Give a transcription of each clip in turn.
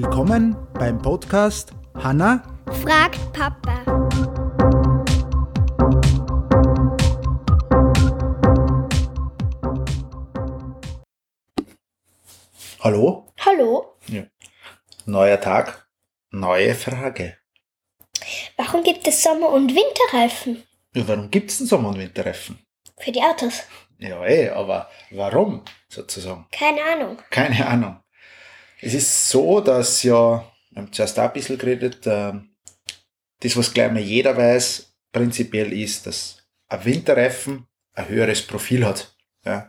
Willkommen beim Podcast Hanna fragt Papa. Hallo? Hallo, Ja. Neuer Tag, neue Frage. warum gibt es Sommer- und Winterreifen Ja, warum gibt es denn Sommer- und Winterreifen? für die Autos? Ja, eh, aber warum sozusagen? Keine Ahnung. Keine Ahnung. Es ist so, dass ja, wir haben zuerst auch ein bisschen geredet, ähm, das, was gleich mal jeder weiß, prinzipiell ist, dass ein Winterreifen ein höheres Profil hat. Ja?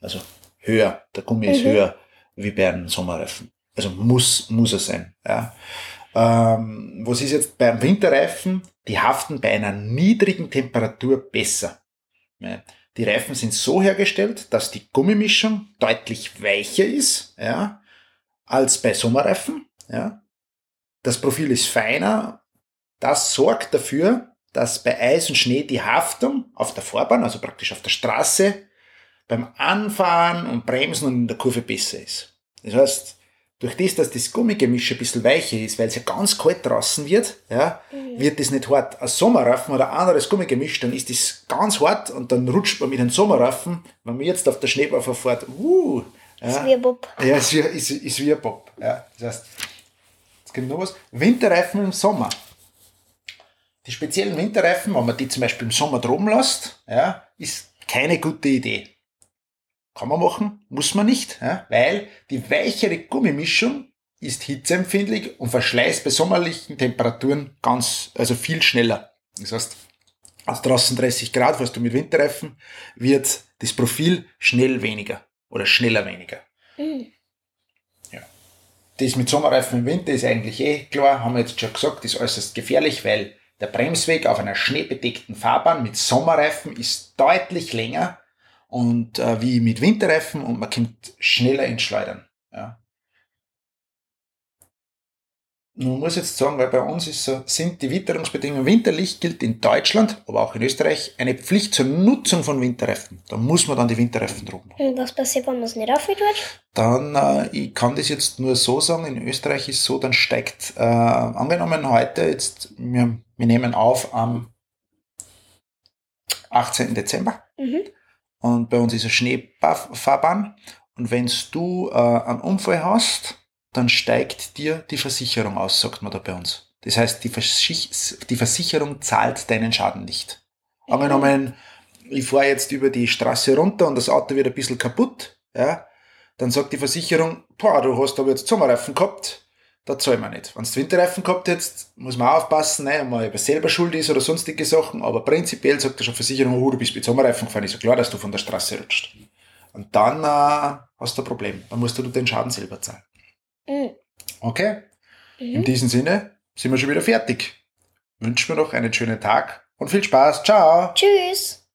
Also höher, der Gummi ist Mhm. höher wie bei einem Sommerreifen. Also muss, muss er sein. Ja? Ähm, was ist jetzt beim Winterreifen? Die haften bei einer niedrigen Temperatur besser. Ja? Die Reifen sind so hergestellt, dass die Gummimischung deutlich weicher ist, ja, als bei Sommerreifen, ja. Das Profil ist feiner. Das sorgt dafür, dass bei Eis und Schnee die Haftung auf der Fahrbahn, also praktisch auf der Straße, beim Anfahren und Bremsen und in der Kurve besser ist. Das heißt, durch das, dass das Gummigemisch ein bisschen weicher ist, weil es ja ganz kalt draußen wird, ja, wird das nicht hart. Ein Sommerreifen oder ein anderes Gummigemisch, dann ist das ganz hart und dann rutscht man mit einem Sommerreifen, wenn man jetzt auf der Schneebahn verfährt, uh, ja, wie ein Bub. ja, ist wie, ist, ist Bob. Ja, das heißt, jetzt kommt noch was. Winterreifen im Sommer. Die speziellen Winterreifen, wenn man die zum Beispiel im Sommer droben lässt, ja, ist keine gute Idee. Kann man machen, muss man nicht, ja, weil die weichere Gummimischung ist hitzeempfindlich und verschleißt bei sommerlichen Temperaturen ganz, also viel schneller. Das heißt, aus draußen 30 Grad, was du mit Winterreifen, wird das Profil schnell weniger oder schneller weniger. Mhm. Das mit Sommerreifen im Winter ist eigentlich eh klar, haben wir jetzt schon gesagt, ist äußerst gefährlich, weil der Bremsweg auf einer schneebedeckten Fahrbahn mit Sommerreifen ist deutlich länger und äh, wie mit Winterreifen und man kommt schneller ins Schleudern. Ja. Man muss jetzt sagen, weil bei uns ist so, sind die Witterungsbedingungen, Winterlicht gilt in Deutschland, aber auch in Österreich, eine Pflicht zur Nutzung von Winterreifen. Da muss man dann die Winterreifen drum machen Und was passiert, wenn man es nicht aufhört? dann, äh, ich kann das jetzt nur so sagen, in Österreich ist so, dann steigt, äh, angenommen heute, jetzt, wir, wir nehmen auf am 18. Dezember Mhm. und bei uns ist eine Schneefahrbahn und wenn du äh, einen Unfall hast, dann steigt dir die Versicherung aus, sagt man da bei uns. Das heißt, die, Verschich die Versicherung zahlt deinen Schaden nicht. Angenommen, ich fahre jetzt über die Straße runter und das Auto wird ein bisschen kaputt, ja, dann sagt die Versicherung, boah, du hast aber jetzt Sommerreifen gehabt, da zahlen wir nicht. Wenn du Winterreifen gehabt hättest, muss man aufpassen, ne, ob man selber schuld ist oder sonstige Sachen, aber prinzipiell sagt schon die Versicherung, oh, du bist mit Sommerreifen gefahren, ist ja klar, dass du von der Straße rutscht. Und dann äh, hast du ein Problem, dann musst du den Schaden selber zahlen. Mhm. Okay? In Mhm. diesem Sinne sind wir schon wieder fertig. Wünschen wir noch einen schönen Tag und viel Spaß. Ciao! Tschüss.